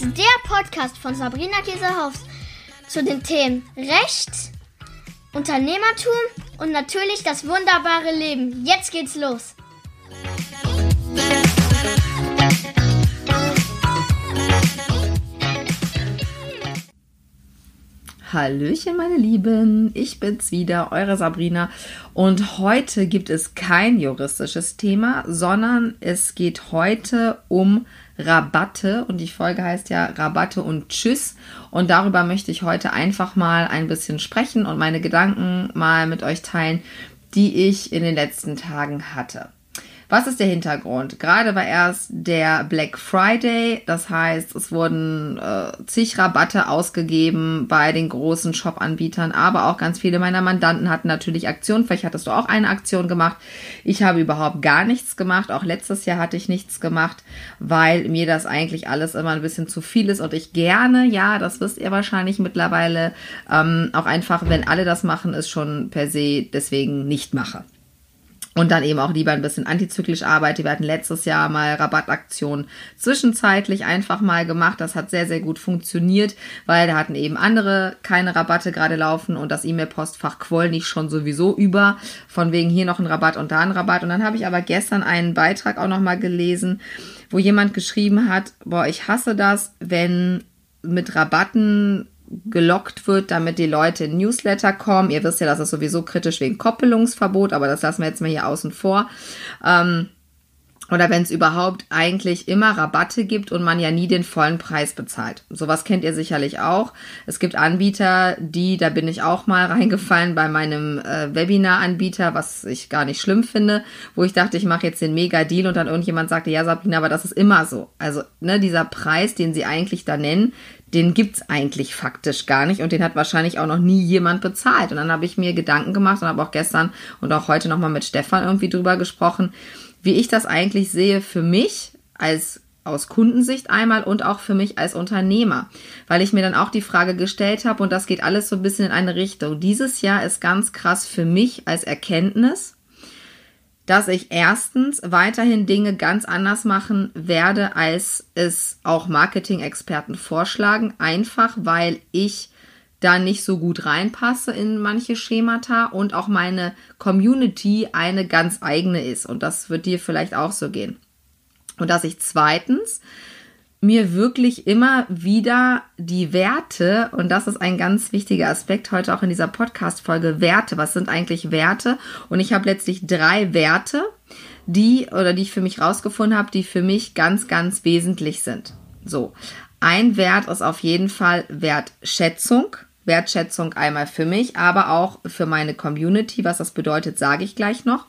ist der Podcast von Sabrina Käsehaus zu den Themen Recht, Unternehmertum und natürlich das wunderbare Leben. Jetzt geht's los. Hallöchen, meine Lieben, ich bin's wieder, eure Sabrina. Und heute gibt es kein juristisches Thema, sondern es geht heute um Rabatte. Und die Folge heißt ja Rabatte und Tschüss. Und darüber möchte ich heute einfach mal ein bisschen sprechen und meine Gedanken mal mit euch teilen, die ich in den letzten Tagen hatte. Was ist der Hintergrund? Gerade war erst der Black Friday, das heißt, es wurden äh, zig Rabatte ausgegeben bei den großen Shop-Anbietern, aber auch ganz viele meiner Mandanten hatten natürlich Aktionen. Vielleicht hattest du auch eine Aktion gemacht. Ich habe überhaupt gar nichts gemacht. Auch letztes Jahr hatte ich nichts gemacht, weil mir das eigentlich alles immer ein bisschen zu viel ist und ich gerne, ja, das wisst ihr wahrscheinlich mittlerweile, ähm, auch einfach, wenn alle das machen, ist schon per se deswegen nicht mache und dann eben auch lieber ein bisschen antizyklisch arbeite. Wir hatten letztes Jahr mal Rabattaktionen zwischenzeitlich einfach mal gemacht. Das hat sehr, sehr gut funktioniert, weil da hatten eben andere keine Rabatte gerade laufen und das E-Mail-Postfach quoll nicht schon sowieso über. Von wegen hier noch ein Rabatt und da ein Rabatt. Und dann habe ich aber gestern einen Beitrag auch nochmal gelesen, wo jemand geschrieben hat, boah, ich hasse das, wenn mit Rabatten gelockt wird, damit die Leute in Newsletter kommen. Ihr wisst ja, das ist sowieso kritisch wegen Koppelungsverbot, aber das lassen wir jetzt mal hier außen vor. Ähm, oder wenn es überhaupt eigentlich immer Rabatte gibt und man ja nie den vollen Preis bezahlt. Sowas kennt ihr sicherlich auch. Es gibt Anbieter, die, da bin ich auch mal reingefallen bei meinem äh, Webinar-Anbieter, was ich gar nicht schlimm finde, wo ich dachte, ich mache jetzt den Mega-Deal und dann irgendjemand sagte, ja Sabrina, aber das ist immer so. Also ne, dieser Preis, den sie eigentlich da nennen, den gibt's eigentlich faktisch gar nicht und den hat wahrscheinlich auch noch nie jemand bezahlt. Und dann habe ich mir Gedanken gemacht und habe auch gestern und auch heute nochmal mit Stefan irgendwie drüber gesprochen, wie ich das eigentlich sehe für mich als aus Kundensicht einmal und auch für mich als Unternehmer, weil ich mir dann auch die Frage gestellt habe und das geht alles so ein bisschen in eine Richtung. Dieses Jahr ist ganz krass für mich als Erkenntnis, dass ich erstens weiterhin Dinge ganz anders machen werde, als es auch Marketing-Experten vorschlagen, einfach weil ich da nicht so gut reinpasse in manche Schemata und auch meine Community eine ganz eigene ist. Und das wird dir vielleicht auch so gehen. Und dass ich zweitens mir wirklich immer wieder die Werte, und das ist ein ganz wichtiger Aspekt heute auch in dieser Podcast-Folge, Werte. Was sind eigentlich Werte? Und ich habe letztlich drei Werte, die oder die ich für mich rausgefunden habe, die für mich ganz, ganz wesentlich sind. So. Ein Wert ist auf jeden Fall Wertschätzung. Wertschätzung einmal für mich, aber auch für meine Community. Was das bedeutet, sage ich gleich noch.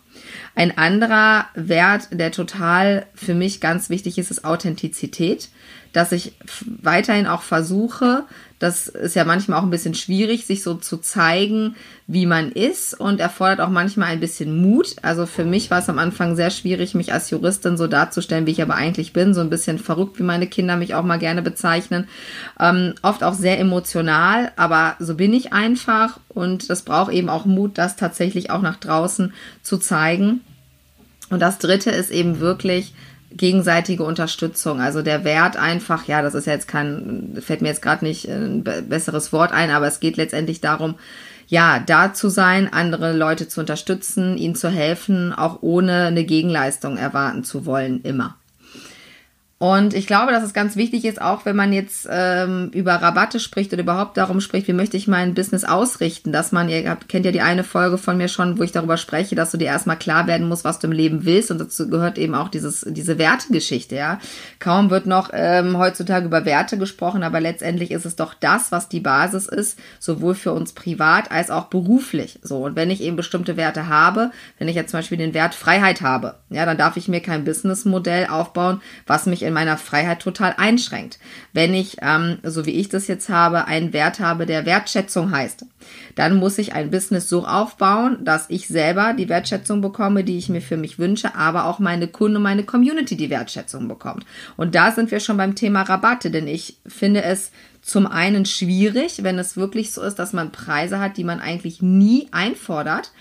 Ein anderer Wert, der total für mich ganz wichtig ist, ist Authentizität dass ich weiterhin auch versuche, das ist ja manchmal auch ein bisschen schwierig, sich so zu zeigen, wie man ist und erfordert auch manchmal ein bisschen Mut. Also für mich war es am Anfang sehr schwierig, mich als Juristin so darzustellen, wie ich aber eigentlich bin, so ein bisschen verrückt, wie meine Kinder mich auch mal gerne bezeichnen. Ähm, oft auch sehr emotional, aber so bin ich einfach und das braucht eben auch Mut, das tatsächlich auch nach draußen zu zeigen. Und das Dritte ist eben wirklich gegenseitige Unterstützung. Also der Wert einfach, ja, das ist ja jetzt kein, fällt mir jetzt gerade nicht ein besseres Wort ein, aber es geht letztendlich darum, ja, da zu sein, andere Leute zu unterstützen, ihnen zu helfen, auch ohne eine Gegenleistung erwarten zu wollen, immer. Und ich glaube, dass es ganz wichtig ist, auch wenn man jetzt ähm, über Rabatte spricht oder überhaupt darum spricht, wie möchte ich mein Business ausrichten, dass man, ihr habt, kennt ja die eine Folge von mir schon, wo ich darüber spreche, dass du dir erstmal klar werden musst, was du im Leben willst. Und dazu gehört eben auch dieses, diese Wertegeschichte, ja. Kaum wird noch ähm, heutzutage über Werte gesprochen, aber letztendlich ist es doch das, was die Basis ist, sowohl für uns privat als auch beruflich. So. Und wenn ich eben bestimmte Werte habe, wenn ich jetzt zum Beispiel den Wert Freiheit habe, ja, dann darf ich mir kein Businessmodell aufbauen, was mich in in meiner Freiheit total einschränkt. Wenn ich, ähm, so wie ich das jetzt habe, einen Wert habe, der Wertschätzung heißt, dann muss ich ein Business so aufbauen, dass ich selber die Wertschätzung bekomme, die ich mir für mich wünsche, aber auch meine Kunden und meine Community die Wertschätzung bekommt. Und da sind wir schon beim Thema Rabatte, denn ich finde es zum einen schwierig, wenn es wirklich so ist, dass man Preise hat, die man eigentlich nie einfordert,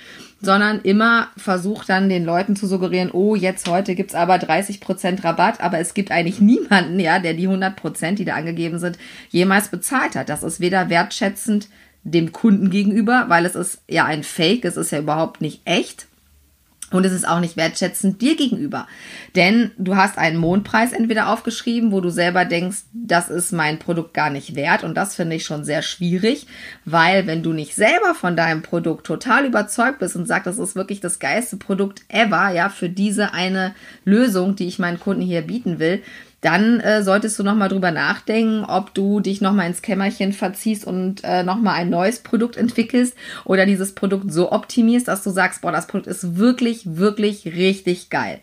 sondern immer versucht dann den Leuten zu suggerieren, oh, jetzt heute gibt's aber 30% Rabatt, aber es gibt eigentlich niemanden, ja, der die 100%, die da angegeben sind, jemals bezahlt hat. Das ist weder wertschätzend dem Kunden gegenüber, weil es ist ja ein Fake, es ist ja überhaupt nicht echt. Und es ist auch nicht wertschätzend dir gegenüber. Denn du hast einen Mondpreis entweder aufgeschrieben, wo du selber denkst, das ist mein Produkt gar nicht wert. Und das finde ich schon sehr schwierig, weil wenn du nicht selber von deinem Produkt total überzeugt bist und sagst, das ist wirklich das geilste Produkt ever, ja, für diese eine Lösung, die ich meinen Kunden hier bieten will, dann äh, solltest du nochmal drüber nachdenken, ob du dich nochmal ins Kämmerchen verziehst und äh, nochmal ein neues Produkt entwickelst oder dieses Produkt so optimierst, dass du sagst, boah, das Produkt ist wirklich, wirklich richtig geil.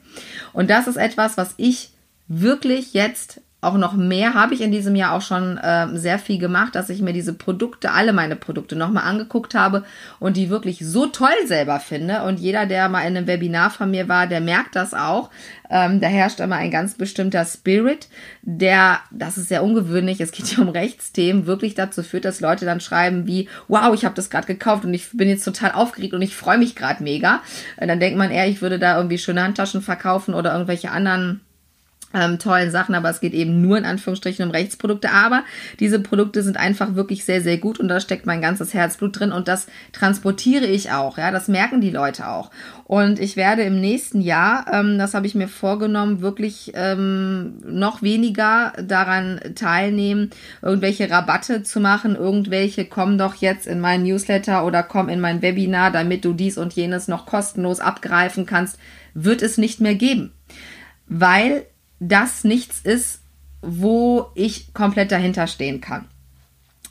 Und das ist etwas, was ich wirklich jetzt auch noch mehr habe ich in diesem Jahr auch schon äh, sehr viel gemacht, dass ich mir diese Produkte, alle meine Produkte nochmal angeguckt habe und die wirklich so toll selber finde. Und jeder, der mal in einem Webinar von mir war, der merkt das auch. Ähm, da herrscht immer ein ganz bestimmter Spirit, der, das ist sehr ungewöhnlich, es geht hier um Rechtsthemen, wirklich dazu führt, dass Leute dann schreiben wie, wow, ich habe das gerade gekauft und ich bin jetzt total aufgeregt und ich freue mich gerade mega. Und dann denkt man eher, ich würde da irgendwie schöne Handtaschen verkaufen oder irgendwelche anderen ähm, tollen Sachen, aber es geht eben nur in Anführungsstrichen um Rechtsprodukte. Aber diese Produkte sind einfach wirklich sehr, sehr gut und da steckt mein ganzes Herzblut drin und das transportiere ich auch. Ja, das merken die Leute auch. Und ich werde im nächsten Jahr, ähm, das habe ich mir vorgenommen, wirklich ähm, noch weniger daran teilnehmen, irgendwelche Rabatte zu machen, irgendwelche komm doch jetzt in mein Newsletter oder komm in mein Webinar, damit du dies und jenes noch kostenlos abgreifen kannst, wird es nicht mehr geben. Weil das nichts ist, wo ich komplett dahinter stehen kann.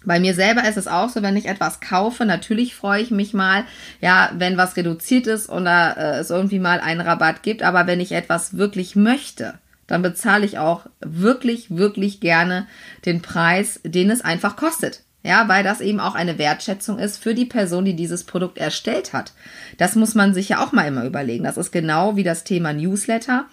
Bei mir selber ist es auch so, wenn ich etwas kaufe, natürlich freue ich mich mal, ja, wenn was reduziert ist oder äh, es irgendwie mal einen Rabatt gibt, aber wenn ich etwas wirklich möchte, dann bezahle ich auch wirklich, wirklich gerne den Preis, den es einfach kostet. Ja, weil das eben auch eine Wertschätzung ist für die Person, die dieses Produkt erstellt hat. Das muss man sich ja auch mal immer überlegen. Das ist genau wie das Thema Newsletter,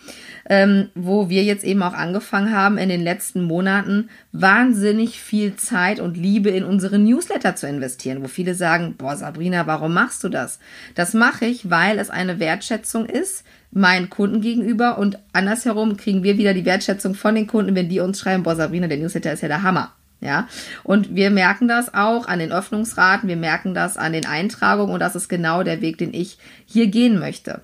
ähm, wo wir jetzt eben auch angefangen haben, in den letzten Monaten wahnsinnig viel Zeit und Liebe in unsere Newsletter zu investieren, wo viele sagen, boah, Sabrina, warum machst du das? Das mache ich, weil es eine Wertschätzung ist, meinen Kunden gegenüber und andersherum kriegen wir wieder die Wertschätzung von den Kunden, wenn die uns schreiben, boah, Sabrina, der Newsletter ist ja der Hammer. Ja, und wir merken das auch an den Öffnungsraten, wir merken das an den Eintragungen und das ist genau der Weg, den ich hier gehen möchte.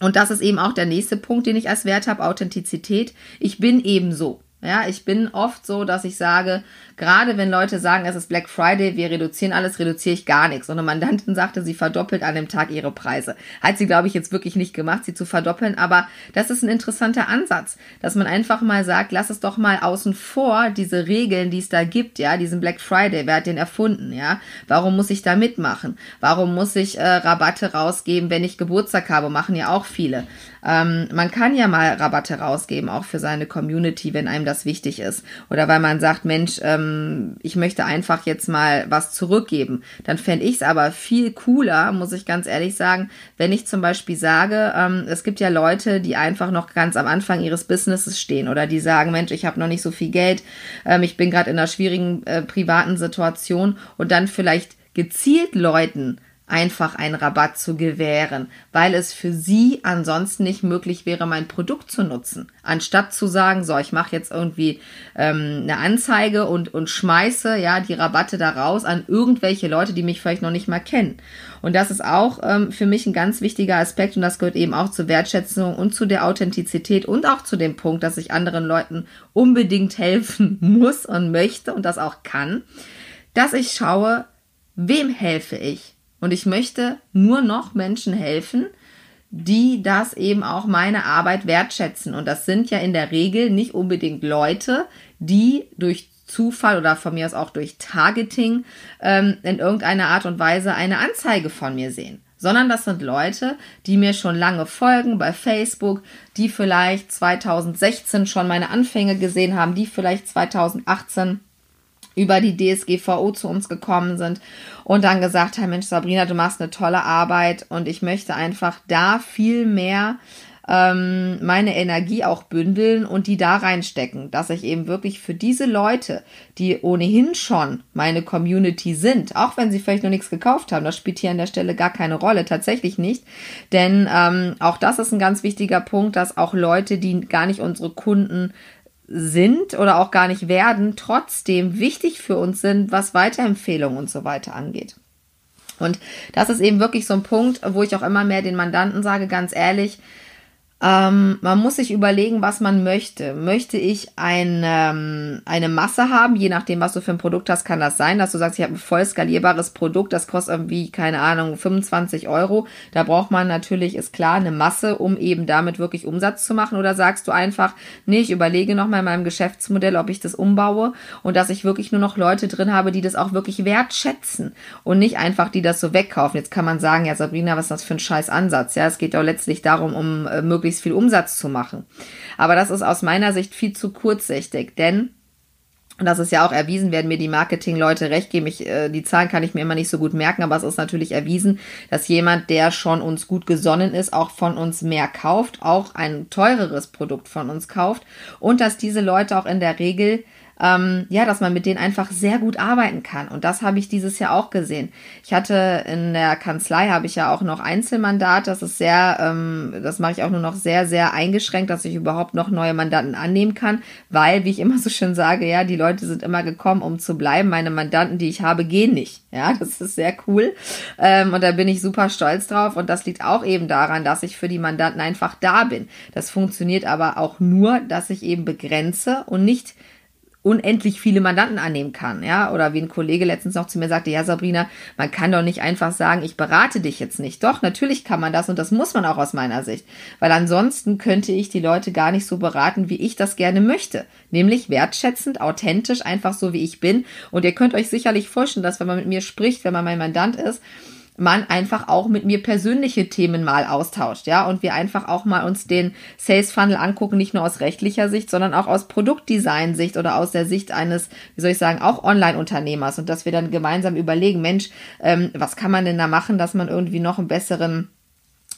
Und das ist eben auch der nächste Punkt, den ich als Wert habe, Authentizität. Ich bin eben so. Ja, ich bin oft so, dass ich sage, gerade wenn Leute sagen, es ist Black Friday, wir reduzieren alles, reduziere ich gar nichts. Und eine Mandantin sagte, sie verdoppelt an dem Tag ihre Preise. Hat sie, glaube ich, jetzt wirklich nicht gemacht, sie zu verdoppeln. Aber das ist ein interessanter Ansatz, dass man einfach mal sagt, lass es doch mal außen vor, diese Regeln, die es da gibt, ja, diesen Black Friday, wer hat den erfunden, ja? Warum muss ich da mitmachen? Warum muss ich äh, Rabatte rausgeben, wenn ich Geburtstag habe? Machen ja auch viele. Ähm, man kann ja mal Rabatte rausgeben, auch für seine Community, wenn einem das wichtig ist. Oder weil man sagt, Mensch, ähm, ich möchte einfach jetzt mal was zurückgeben. Dann fände ich es aber viel cooler, muss ich ganz ehrlich sagen, wenn ich zum Beispiel sage, ähm, es gibt ja Leute, die einfach noch ganz am Anfang ihres Businesses stehen oder die sagen, Mensch, ich habe noch nicht so viel Geld, ähm, ich bin gerade in einer schwierigen äh, privaten Situation und dann vielleicht gezielt Leuten einfach einen Rabatt zu gewähren, weil es für sie ansonsten nicht möglich wäre, mein Produkt zu nutzen. Anstatt zu sagen, so, ich mache jetzt irgendwie ähm, eine Anzeige und, und schmeiße ja die Rabatte da raus an irgendwelche Leute, die mich vielleicht noch nicht mal kennen. Und das ist auch ähm, für mich ein ganz wichtiger Aspekt und das gehört eben auch zur Wertschätzung und zu der Authentizität und auch zu dem Punkt, dass ich anderen Leuten unbedingt helfen muss und möchte und das auch kann, dass ich schaue, wem helfe ich? Und ich möchte nur noch Menschen helfen, die das eben auch meine Arbeit wertschätzen. Und das sind ja in der Regel nicht unbedingt Leute, die durch Zufall oder von mir aus auch durch Targeting ähm, in irgendeiner Art und Weise eine Anzeige von mir sehen. Sondern das sind Leute, die mir schon lange folgen bei Facebook, die vielleicht 2016 schon meine Anfänge gesehen haben, die vielleicht 2018 über die DSGVO zu uns gekommen sind und dann gesagt haben, Mensch, Sabrina, du machst eine tolle Arbeit und ich möchte einfach da viel mehr ähm, meine Energie auch bündeln und die da reinstecken, dass ich eben wirklich für diese Leute, die ohnehin schon meine Community sind, auch wenn sie vielleicht noch nichts gekauft haben, das spielt hier an der Stelle gar keine Rolle, tatsächlich nicht, denn ähm, auch das ist ein ganz wichtiger Punkt, dass auch Leute, die gar nicht unsere Kunden sind oder auch gar nicht werden, trotzdem wichtig für uns sind, was Weiterempfehlungen und so weiter angeht. Und das ist eben wirklich so ein Punkt, wo ich auch immer mehr den Mandanten sage, ganz ehrlich, ähm, man muss sich überlegen, was man möchte. Möchte ich ein, ähm, eine Masse haben, je nachdem, was du für ein Produkt hast, kann das sein, dass du sagst, ich habe ein voll skalierbares Produkt, das kostet irgendwie, keine Ahnung, 25 Euro. Da braucht man natürlich, ist klar, eine Masse, um eben damit wirklich Umsatz zu machen. Oder sagst du einfach, nee, ich überlege nochmal in meinem Geschäftsmodell, ob ich das umbaue und dass ich wirklich nur noch Leute drin habe, die das auch wirklich wertschätzen und nicht einfach, die das so wegkaufen. Jetzt kann man sagen, ja, Sabrina, was ist das für ein scheiß Ansatz? Ja, es geht doch letztlich darum, um äh, möglichst möglichst viel Umsatz zu machen. Aber das ist aus meiner Sicht viel zu kurzsichtig, denn und das ist ja auch erwiesen, werden mir die Marketingleute recht geben. Ich, äh, die Zahlen kann ich mir immer nicht so gut merken, aber es ist natürlich erwiesen, dass jemand, der schon uns gut gesonnen ist, auch von uns mehr kauft, auch ein teureres Produkt von uns kauft und dass diese Leute auch in der Regel ähm, ja, dass man mit denen einfach sehr gut arbeiten kann. Und das habe ich dieses Jahr auch gesehen. Ich hatte in der Kanzlei habe ich ja auch noch Einzelmandat. Das ist sehr, ähm, das mache ich auch nur noch sehr, sehr eingeschränkt, dass ich überhaupt noch neue Mandanten annehmen kann, weil, wie ich immer so schön sage, ja, die Leute sind immer gekommen, um zu bleiben. Meine Mandanten, die ich habe, gehen nicht. Ja, das ist sehr cool. Ähm, und da bin ich super stolz drauf. Und das liegt auch eben daran, dass ich für die Mandanten einfach da bin. Das funktioniert aber auch nur, dass ich eben begrenze und nicht unendlich viele Mandanten annehmen kann, ja, oder wie ein Kollege letztens noch zu mir sagte, ja Sabrina, man kann doch nicht einfach sagen, ich berate dich jetzt nicht. Doch, natürlich kann man das und das muss man auch aus meiner Sicht, weil ansonsten könnte ich die Leute gar nicht so beraten, wie ich das gerne möchte, nämlich wertschätzend, authentisch, einfach so wie ich bin. Und ihr könnt euch sicherlich vorstellen, dass wenn man mit mir spricht, wenn man mein Mandant ist, man einfach auch mit mir persönliche Themen mal austauscht, ja, und wir einfach auch mal uns den Sales Funnel angucken, nicht nur aus rechtlicher Sicht, sondern auch aus Produktdesign-Sicht oder aus der Sicht eines, wie soll ich sagen, auch Online-Unternehmers und dass wir dann gemeinsam überlegen, Mensch, ähm, was kann man denn da machen, dass man irgendwie noch einen besseren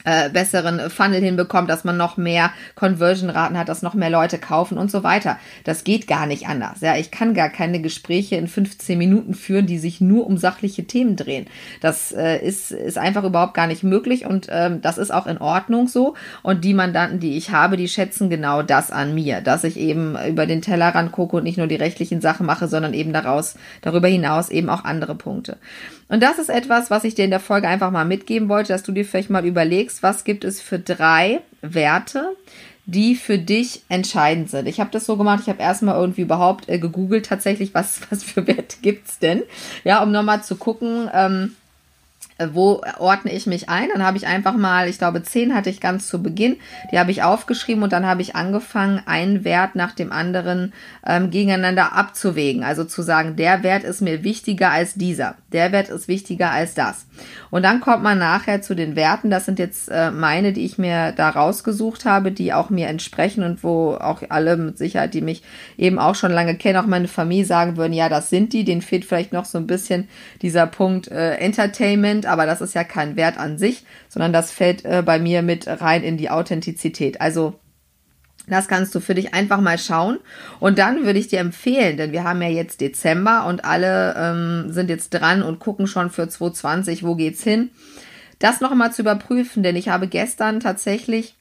äh, besseren Funnel hinbekommt, dass man noch mehr Conversion-Raten hat, dass noch mehr Leute kaufen und so weiter. Das geht gar nicht anders. Ja, ich kann gar keine Gespräche in 15 Minuten führen, die sich nur um sachliche Themen drehen. Das äh, ist, ist einfach überhaupt gar nicht möglich und ähm, das ist auch in Ordnung so. Und die Mandanten, die ich habe, die schätzen genau das an mir, dass ich eben über den Tellerrand gucke und nicht nur die rechtlichen Sachen mache, sondern eben daraus, darüber hinaus eben auch andere Punkte. Und das ist etwas, was ich dir in der Folge einfach mal mitgeben wollte, dass du dir vielleicht mal überlegst, was gibt es für drei Werte, die für dich entscheidend sind. Ich habe das so gemacht, ich habe erstmal irgendwie überhaupt äh, gegoogelt tatsächlich, was, was für Werte gibt's denn? Ja, um nochmal zu gucken, ähm, äh, wo ordne ich mich ein? Dann habe ich einfach mal, ich glaube, zehn hatte ich ganz zu Beginn, die habe ich aufgeschrieben und dann habe ich angefangen, einen Wert nach dem anderen ähm, gegeneinander abzuwägen. Also zu sagen, der Wert ist mir wichtiger als dieser, der Wert ist wichtiger als das. Und dann kommt man nachher zu den Werten. Das sind jetzt äh, meine, die ich mir da rausgesucht habe, die auch mir entsprechen und wo auch alle mit Sicherheit, die mich eben auch schon lange kennen, auch meine Familie sagen würden, ja, das sind die. Den fehlt vielleicht noch so ein bisschen dieser Punkt äh, Entertainment aber das ist ja kein Wert an sich, sondern das fällt äh, bei mir mit rein in die Authentizität. Also das kannst du für dich einfach mal schauen. Und dann würde ich dir empfehlen, denn wir haben ja jetzt Dezember und alle ähm, sind jetzt dran und gucken schon für 2020, wo geht's hin. Das noch einmal zu überprüfen, denn ich habe gestern tatsächlich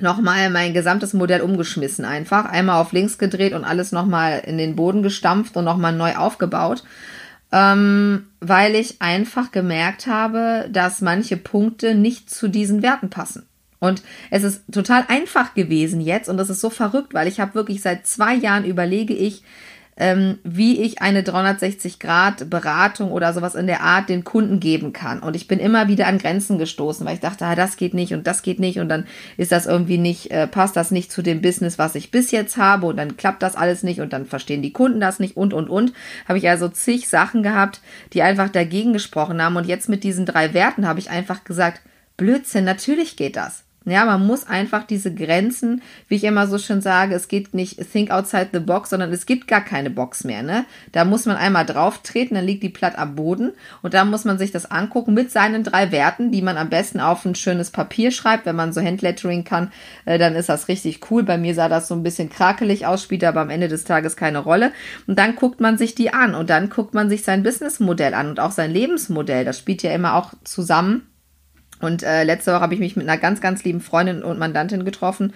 nochmal mein gesamtes Modell umgeschmissen einfach. Einmal auf links gedreht und alles nochmal in den Boden gestampft und nochmal neu aufgebaut ähm, weil ich einfach gemerkt habe, dass manche Punkte nicht zu diesen Werten passen. Und es ist total einfach gewesen jetzt und das ist so verrückt, weil ich habe wirklich seit zwei Jahren überlege ich, ähm, wie ich eine 360-Grad-Beratung oder sowas in der Art den Kunden geben kann. Und ich bin immer wieder an Grenzen gestoßen, weil ich dachte, ah, das geht nicht und das geht nicht und dann ist das irgendwie nicht, äh, passt das nicht zu dem Business, was ich bis jetzt habe und dann klappt das alles nicht und dann verstehen die Kunden das nicht und und und. Habe ich also zig Sachen gehabt, die einfach dagegen gesprochen haben und jetzt mit diesen drei Werten habe ich einfach gesagt, Blödsinn, natürlich geht das. Ja, man muss einfach diese Grenzen, wie ich immer so schön sage, es geht nicht think outside the box, sondern es gibt gar keine Box mehr, ne? Da muss man einmal drauf treten, dann liegt die platt am Boden und da muss man sich das angucken mit seinen drei Werten, die man am besten auf ein schönes Papier schreibt, wenn man so Handlettering kann, äh, dann ist das richtig cool. Bei mir sah das so ein bisschen krakelig aus, spielt aber am Ende des Tages keine Rolle. Und dann guckt man sich die an und dann guckt man sich sein Businessmodell an und auch sein Lebensmodell. Das spielt ja immer auch zusammen und äh, letzte Woche habe ich mich mit einer ganz, ganz lieben Freundin und Mandantin getroffen,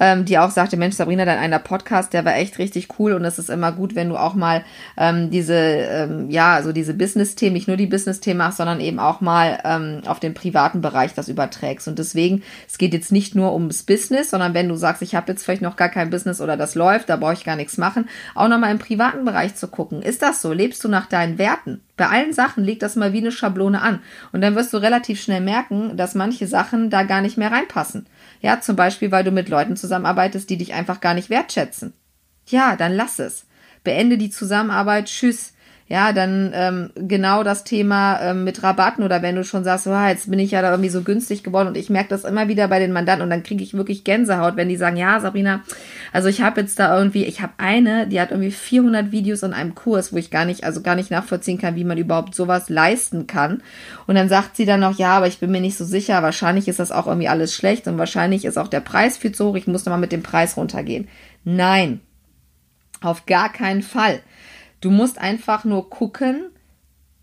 ähm, die auch sagte, Mensch, Sabrina, dein einer Podcast, der war echt richtig cool und es ist immer gut, wenn du auch mal ähm, diese, ähm, ja, also diese Business-Themen, nicht nur die Business-Themen machst, sondern eben auch mal ähm, auf den privaten Bereich das überträgst. Und deswegen, es geht jetzt nicht nur ums Business, sondern wenn du sagst, ich habe jetzt vielleicht noch gar kein Business oder das läuft, da brauche ich gar nichts machen, auch nochmal im privaten Bereich zu gucken. Ist das so? Lebst du nach deinen Werten? Bei allen Sachen legt das mal wie eine Schablone an. Und dann wirst du relativ schnell merken, dass manche Sachen da gar nicht mehr reinpassen. Ja, zum Beispiel, weil du mit Leuten zusammenarbeitest, die dich einfach gar nicht wertschätzen. Ja, dann lass es. Beende die Zusammenarbeit. Tschüss ja, dann ähm, genau das Thema ähm, mit Rabatten oder wenn du schon sagst, oh, jetzt bin ich ja da irgendwie so günstig geworden und ich merke das immer wieder bei den Mandanten und dann kriege ich wirklich Gänsehaut, wenn die sagen, ja, Sabrina, also ich habe jetzt da irgendwie, ich habe eine, die hat irgendwie 400 Videos in einem Kurs, wo ich gar nicht, also gar nicht nachvollziehen kann, wie man überhaupt sowas leisten kann. Und dann sagt sie dann noch, ja, aber ich bin mir nicht so sicher, wahrscheinlich ist das auch irgendwie alles schlecht und wahrscheinlich ist auch der Preis viel zu hoch, ich muss nochmal mit dem Preis runtergehen. Nein, auf gar keinen Fall. Du musst einfach nur gucken,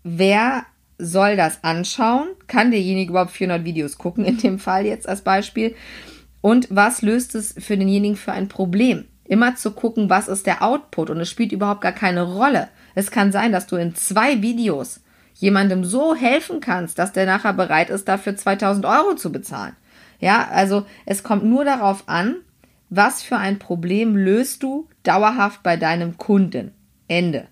wer soll das anschauen? Kann derjenige überhaupt 400 Videos gucken, in dem Fall jetzt als Beispiel? Und was löst es für denjenigen für ein Problem? Immer zu gucken, was ist der Output und es spielt überhaupt gar keine Rolle. Es kann sein, dass du in zwei Videos jemandem so helfen kannst, dass der nachher bereit ist, dafür 2000 Euro zu bezahlen. Ja, also es kommt nur darauf an, was für ein Problem löst du dauerhaft bei deinem Kunden. Ende.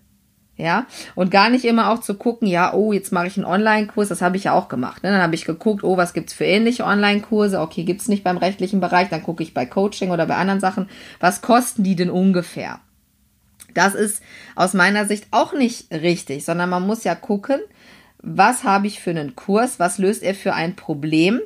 Ja, und gar nicht immer auch zu gucken, ja, oh, jetzt mache ich einen Online-Kurs, das habe ich ja auch gemacht. Ne? Dann habe ich geguckt, oh, was gibt's für ähnliche Online-Kurse? Okay, gibt's nicht beim rechtlichen Bereich, dann gucke ich bei Coaching oder bei anderen Sachen, was kosten die denn ungefähr? Das ist aus meiner Sicht auch nicht richtig, sondern man muss ja gucken, was habe ich für einen Kurs, was löst er für ein Problem?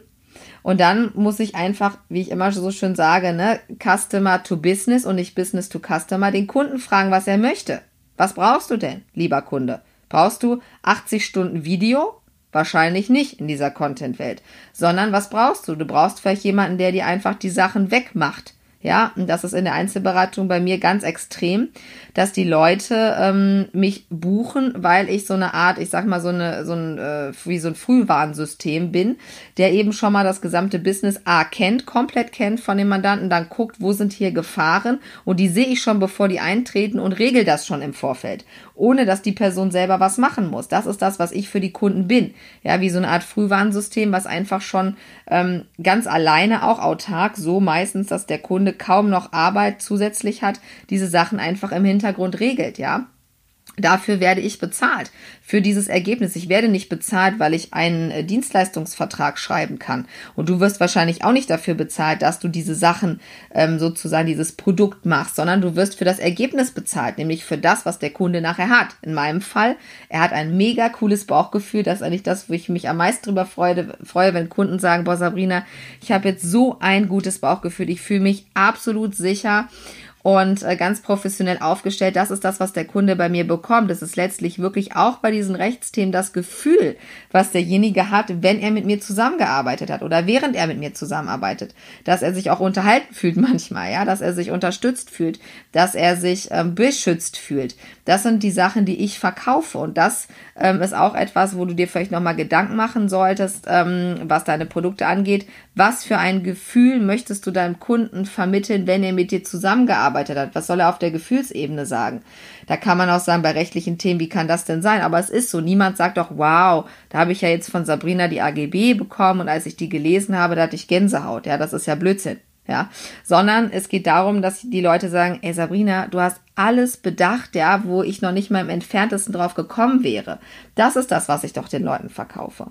Und dann muss ich einfach, wie ich immer so schön sage, ne, Customer to Business und nicht Business to Customer, den Kunden fragen, was er möchte. Was brauchst du denn, lieber Kunde? Brauchst du 80 Stunden Video? Wahrscheinlich nicht in dieser Content-Welt. Sondern was brauchst du? Du brauchst vielleicht jemanden, der dir einfach die Sachen wegmacht. Ja, und das ist in der Einzelberatung bei mir ganz extrem, dass die Leute ähm, mich buchen, weil ich so eine Art, ich sag mal, so eine, so ein, äh, wie so ein Frühwarnsystem bin, der eben schon mal das gesamte Business A kennt, komplett kennt von dem Mandanten, dann guckt, wo sind hier Gefahren? Und die sehe ich schon, bevor die eintreten und regel das schon im Vorfeld ohne dass die Person selber was machen muss. Das ist das, was ich für die Kunden bin. Ja, wie so eine Art Frühwarnsystem, was einfach schon ähm, ganz alleine, auch autark, so meistens, dass der Kunde kaum noch Arbeit zusätzlich hat, diese Sachen einfach im Hintergrund regelt, ja. Dafür werde ich bezahlt für dieses Ergebnis. Ich werde nicht bezahlt, weil ich einen äh, Dienstleistungsvertrag schreiben kann. Und du wirst wahrscheinlich auch nicht dafür bezahlt, dass du diese Sachen ähm, sozusagen dieses Produkt machst, sondern du wirst für das Ergebnis bezahlt, nämlich für das, was der Kunde nachher hat. In meinem Fall, er hat ein mega cooles Bauchgefühl. Das ist eigentlich das, wo ich mich am meisten drüber freue, freue wenn Kunden sagen, boah Sabrina, ich habe jetzt so ein gutes Bauchgefühl. Ich fühle mich absolut sicher und äh, ganz professionell aufgestellt. Das ist das, was der Kunde bei mir bekommt. Das ist letztlich wirklich auch bei diesen Rechtsthemen das Gefühl, was derjenige hat, wenn er mit mir zusammengearbeitet hat oder während er mit mir zusammenarbeitet, dass er sich auch unterhalten fühlt manchmal, ja, dass er sich unterstützt fühlt, dass er sich ähm, beschützt fühlt. Das sind die Sachen, die ich verkaufe und das ähm, ist auch etwas, wo du dir vielleicht nochmal Gedanken machen solltest, ähm, was deine Produkte angeht. Was für ein Gefühl möchtest du deinem Kunden vermitteln, wenn er mit dir zusammengearbeitet hat? Was soll er auf der Gefühlsebene sagen? Da kann man auch sagen, bei rechtlichen Themen, wie kann das denn sein? Aber es ist so. Niemand sagt doch, wow, da habe ich ja jetzt von Sabrina die AGB bekommen und als ich die gelesen habe, da hatte ich Gänsehaut. Ja, das ist ja Blödsinn ja, sondern es geht darum, dass die Leute sagen, ey Sabrina, du hast alles bedacht, ja, wo ich noch nicht mal im entferntesten drauf gekommen wäre. Das ist das, was ich doch den Leuten verkaufe.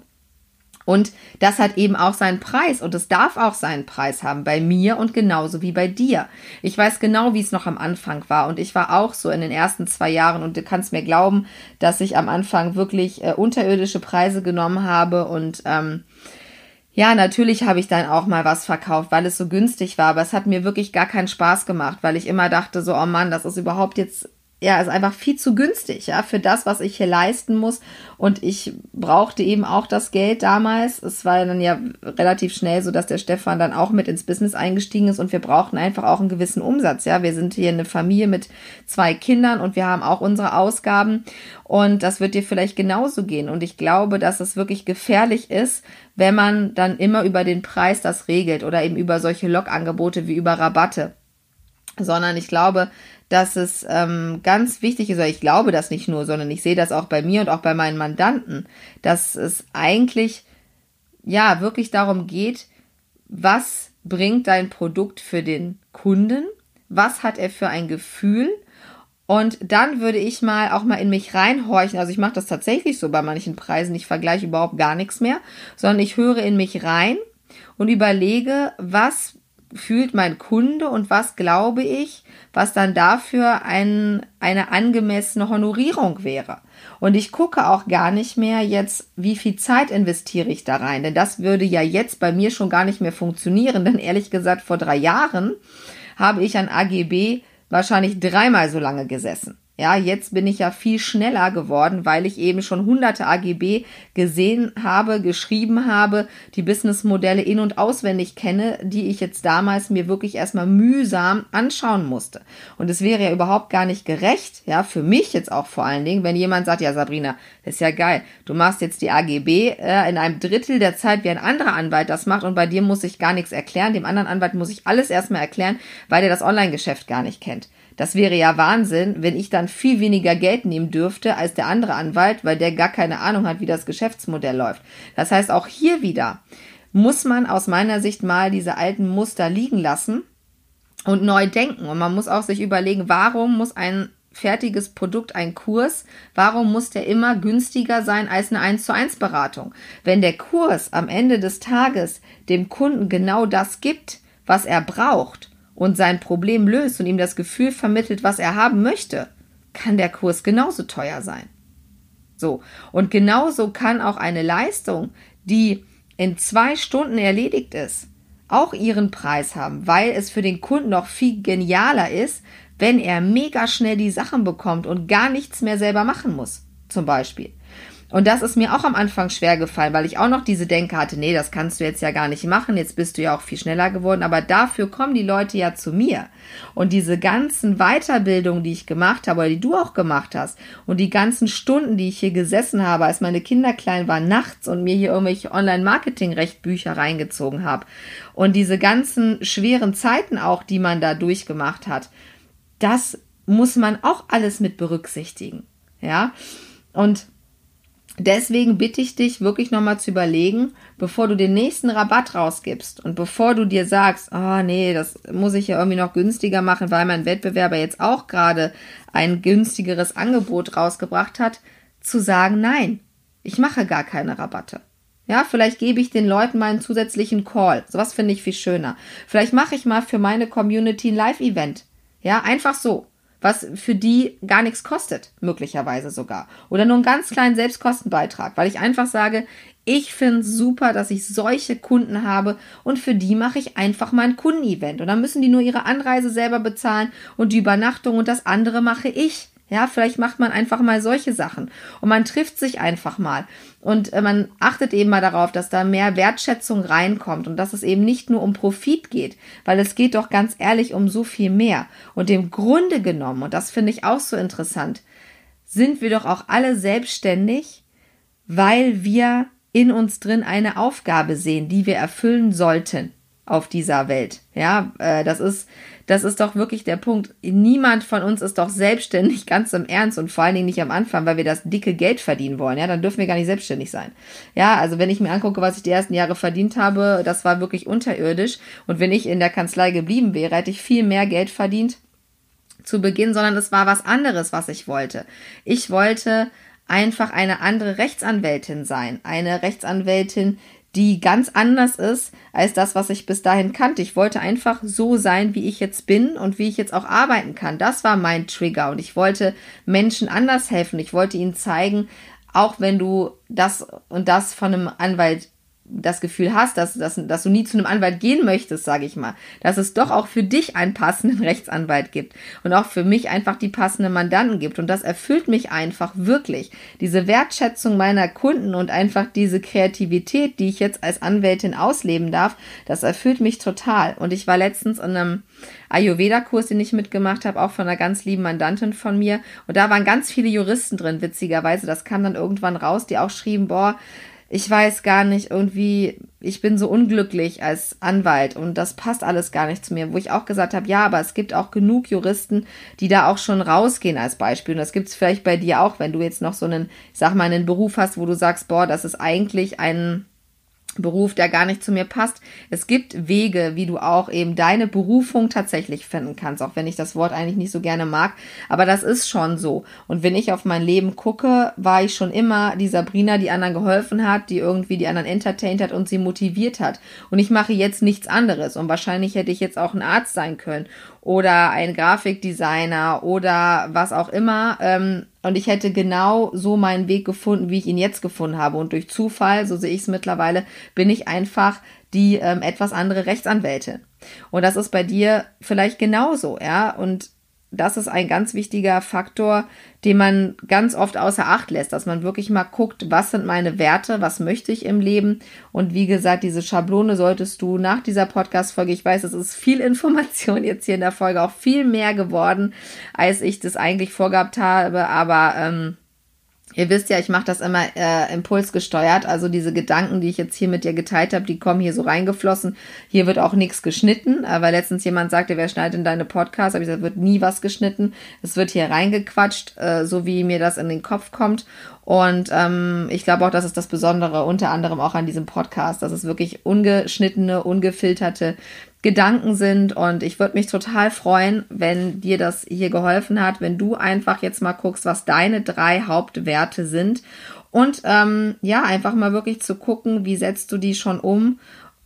Und das hat eben auch seinen Preis und es darf auch seinen Preis haben bei mir und genauso wie bei dir. Ich weiß genau, wie es noch am Anfang war und ich war auch so in den ersten zwei Jahren und du kannst mir glauben, dass ich am Anfang wirklich äh, unterirdische Preise genommen habe und ähm, Ja, natürlich habe ich dann auch mal was verkauft, weil es so günstig war, aber es hat mir wirklich gar keinen Spaß gemacht, weil ich immer dachte so, oh Mann, das ist überhaupt jetzt ja, ist einfach viel zu günstig, ja, für das, was ich hier leisten muss. Und ich brauchte eben auch das Geld damals. Es war dann ja relativ schnell so, dass der Stefan dann auch mit ins Business eingestiegen ist und wir brauchten einfach auch einen gewissen Umsatz, ja. Wir sind hier eine Familie mit zwei Kindern und wir haben auch unsere Ausgaben und das wird dir vielleicht genauso gehen. Und ich glaube, dass es wirklich gefährlich ist, wenn man dann immer über den Preis das regelt oder eben über solche Logangebote wie über Rabatte sondern ich glaube, dass es ähm, ganz wichtig ist, ich glaube das nicht nur, sondern ich sehe das auch bei mir und auch bei meinen Mandanten, dass es eigentlich ja wirklich darum geht, was bringt dein Produkt für den Kunden, was hat er für ein Gefühl und dann würde ich mal auch mal in mich reinhorchen. Also ich mache das tatsächlich so bei manchen Preisen. Ich vergleiche überhaupt gar nichts mehr, sondern ich höre in mich rein und überlege, was fühlt mein Kunde und was glaube ich, was dann dafür ein, eine angemessene Honorierung wäre. Und ich gucke auch gar nicht mehr jetzt, wie viel Zeit investiere ich da rein, denn das würde ja jetzt bei mir schon gar nicht mehr funktionieren, denn ehrlich gesagt, vor drei Jahren habe ich an AGB wahrscheinlich dreimal so lange gesessen. Ja, jetzt bin ich ja viel schneller geworden, weil ich eben schon hunderte AGB gesehen habe, geschrieben habe, die Businessmodelle in- und auswendig kenne, die ich jetzt damals mir wirklich erstmal mühsam anschauen musste. Und es wäre ja überhaupt gar nicht gerecht, ja, für mich jetzt auch vor allen Dingen, wenn jemand sagt, ja, Sabrina, das ist ja geil, du machst jetzt die AGB äh, in einem Drittel der Zeit, wie ein anderer Anwalt das macht und bei dir muss ich gar nichts erklären, dem anderen Anwalt muss ich alles erstmal erklären, weil der das Online-Geschäft gar nicht kennt. Das wäre ja Wahnsinn, wenn ich dann viel weniger Geld nehmen dürfte als der andere Anwalt, weil der gar keine Ahnung hat, wie das Geschäftsmodell läuft. Das heißt, auch hier wieder muss man aus meiner Sicht mal diese alten Muster liegen lassen und neu denken. Und man muss auch sich überlegen, warum muss ein fertiges Produkt, ein Kurs, warum muss der immer günstiger sein als eine 1 zu 1 Beratung? Wenn der Kurs am Ende des Tages dem Kunden genau das gibt, was er braucht, und sein Problem löst und ihm das Gefühl vermittelt, was er haben möchte, kann der Kurs genauso teuer sein. So. Und genauso kann auch eine Leistung, die in zwei Stunden erledigt ist, auch ihren Preis haben, weil es für den Kunden noch viel genialer ist, wenn er mega schnell die Sachen bekommt und gar nichts mehr selber machen muss, zum Beispiel. Und das ist mir auch am Anfang schwer gefallen, weil ich auch noch diese Denke hatte, nee, das kannst du jetzt ja gar nicht machen, jetzt bist du ja auch viel schneller geworden, aber dafür kommen die Leute ja zu mir. Und diese ganzen Weiterbildungen, die ich gemacht habe, oder die du auch gemacht hast, und die ganzen Stunden, die ich hier gesessen habe, als meine Kinder klein waren, nachts und mir hier irgendwelche Online-Marketing-Rechtbücher reingezogen habe, und diese ganzen schweren Zeiten auch, die man da durchgemacht hat, das muss man auch alles mit berücksichtigen. Ja, und Deswegen bitte ich dich wirklich nochmal zu überlegen, bevor du den nächsten Rabatt rausgibst und bevor du dir sagst, oh nee, das muss ich ja irgendwie noch günstiger machen, weil mein Wettbewerber jetzt auch gerade ein günstigeres Angebot rausgebracht hat, zu sagen, nein, ich mache gar keine Rabatte. Ja, vielleicht gebe ich den Leuten mal einen zusätzlichen Call. Sowas finde ich viel schöner. Vielleicht mache ich mal für meine Community ein Live-Event. Ja, einfach so was für die gar nichts kostet, möglicherweise sogar. Oder nur einen ganz kleinen Selbstkostenbeitrag, weil ich einfach sage, ich finde super, dass ich solche Kunden habe und für die mache ich einfach mal ein Kundenevent. Und dann müssen die nur ihre Anreise selber bezahlen und die Übernachtung und das andere mache ich. Ja, vielleicht macht man einfach mal solche Sachen. Und man trifft sich einfach mal. Und äh, man achtet eben mal darauf, dass da mehr Wertschätzung reinkommt und dass es eben nicht nur um Profit geht, weil es geht doch ganz ehrlich um so viel mehr. Und im Grunde genommen, und das finde ich auch so interessant, sind wir doch auch alle selbstständig, weil wir in uns drin eine Aufgabe sehen, die wir erfüllen sollten auf dieser Welt. Ja, äh, das ist das ist doch wirklich der Punkt. Niemand von uns ist doch selbstständig, ganz im Ernst und vor allen Dingen nicht am Anfang, weil wir das dicke Geld verdienen wollen. Ja, dann dürfen wir gar nicht selbstständig sein. Ja, also wenn ich mir angucke, was ich die ersten Jahre verdient habe, das war wirklich unterirdisch. Und wenn ich in der Kanzlei geblieben wäre, hätte ich viel mehr Geld verdient zu Beginn, sondern es war was anderes, was ich wollte. Ich wollte einfach eine andere Rechtsanwältin sein. Eine Rechtsanwältin, die ganz anders ist als das, was ich bis dahin kannte. Ich wollte einfach so sein, wie ich jetzt bin und wie ich jetzt auch arbeiten kann. Das war mein Trigger und ich wollte Menschen anders helfen. Ich wollte ihnen zeigen, auch wenn du das und das von einem Anwalt das Gefühl hast, dass, dass, dass du nie zu einem Anwalt gehen möchtest, sage ich mal, dass es doch auch für dich einen passenden Rechtsanwalt gibt und auch für mich einfach die passenden Mandanten gibt. Und das erfüllt mich einfach wirklich. Diese Wertschätzung meiner Kunden und einfach diese Kreativität, die ich jetzt als Anwältin ausleben darf, das erfüllt mich total. Und ich war letztens in einem Ayurveda-Kurs, den ich mitgemacht habe, auch von einer ganz lieben Mandantin von mir. Und da waren ganz viele Juristen drin, witzigerweise. Das kam dann irgendwann raus, die auch schrieben, boah, ich weiß gar nicht, irgendwie, ich bin so unglücklich als Anwalt und das passt alles gar nicht zu mir, wo ich auch gesagt habe, ja, aber es gibt auch genug Juristen, die da auch schon rausgehen als Beispiel. Und das gibt es vielleicht bei dir auch, wenn du jetzt noch so einen, ich sag mal, einen Beruf hast, wo du sagst, boah, das ist eigentlich ein Beruf, der gar nicht zu mir passt. Es gibt Wege, wie du auch eben deine Berufung tatsächlich finden kannst, auch wenn ich das Wort eigentlich nicht so gerne mag. Aber das ist schon so. Und wenn ich auf mein Leben gucke, war ich schon immer die Sabrina, die anderen geholfen hat, die irgendwie die anderen entertained hat und sie motiviert hat. Und ich mache jetzt nichts anderes. Und wahrscheinlich hätte ich jetzt auch ein Arzt sein können oder ein Grafikdesigner oder was auch immer. Ähm, und ich hätte genau so meinen Weg gefunden, wie ich ihn jetzt gefunden habe. Und durch Zufall, so sehe ich es mittlerweile, bin ich einfach die ähm, etwas andere Rechtsanwältin. Und das ist bei dir vielleicht genauso, ja. Und das ist ein ganz wichtiger Faktor, den man ganz oft außer Acht lässt, dass man wirklich mal guckt, was sind meine Werte, was möchte ich im Leben. Und wie gesagt, diese Schablone solltest du nach dieser Podcast-Folge, ich weiß, es ist viel Information jetzt hier in der Folge, auch viel mehr geworden, als ich das eigentlich vorgehabt habe, aber ähm, Ihr wisst ja, ich mache das immer äh, impulsgesteuert. Also diese Gedanken, die ich jetzt hier mit dir geteilt habe, die kommen hier so reingeflossen. Hier wird auch nichts geschnitten, äh, weil letztens jemand sagte, wer schneidet in deine Podcasts? Aber ich gesagt, wird nie was geschnitten. Es wird hier reingequatscht, äh, so wie mir das in den Kopf kommt. Und ähm, ich glaube auch, das ist das Besondere unter anderem auch an diesem Podcast, dass es wirklich ungeschnittene, ungefilterte Gedanken sind. Und ich würde mich total freuen, wenn dir das hier geholfen hat, wenn du einfach jetzt mal guckst, was deine drei Hauptwerte sind. Und ähm, ja, einfach mal wirklich zu gucken, wie setzt du die schon um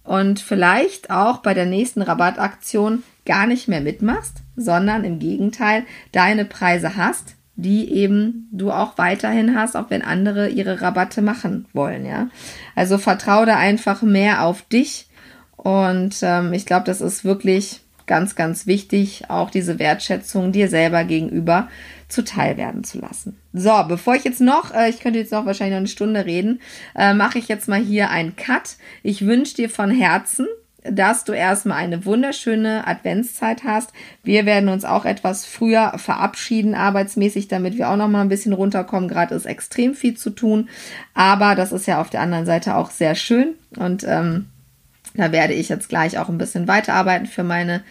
und vielleicht auch bei der nächsten Rabattaktion gar nicht mehr mitmachst, sondern im Gegenteil deine Preise hast, die eben du auch weiterhin hast, auch wenn andere ihre Rabatte machen wollen, ja. Also vertraue da einfach mehr auf dich und ähm, ich glaube, das ist wirklich ganz, ganz wichtig, auch diese Wertschätzung dir selber gegenüber zuteil werden zu lassen. So, bevor ich jetzt noch, äh, ich könnte jetzt noch wahrscheinlich noch eine Stunde reden, äh, mache ich jetzt mal hier einen Cut. Ich wünsche dir von Herzen, dass du erstmal eine wunderschöne Adventszeit hast. Wir werden uns auch etwas früher verabschieden, arbeitsmäßig, damit wir auch noch mal ein bisschen runterkommen. Gerade ist extrem viel zu tun, aber das ist ja auf der anderen Seite auch sehr schön und ähm, da werde ich jetzt gleich auch ein bisschen weiterarbeiten für meine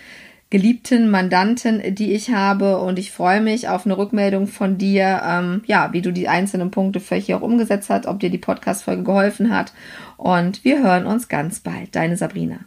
geliebten Mandanten, die ich habe. Und ich freue mich auf eine Rückmeldung von dir, ähm, ja, wie du die einzelnen Punkte vielleicht hier auch umgesetzt hast, ob dir die Podcast-Folge geholfen hat. Und wir hören uns ganz bald. Deine Sabrina.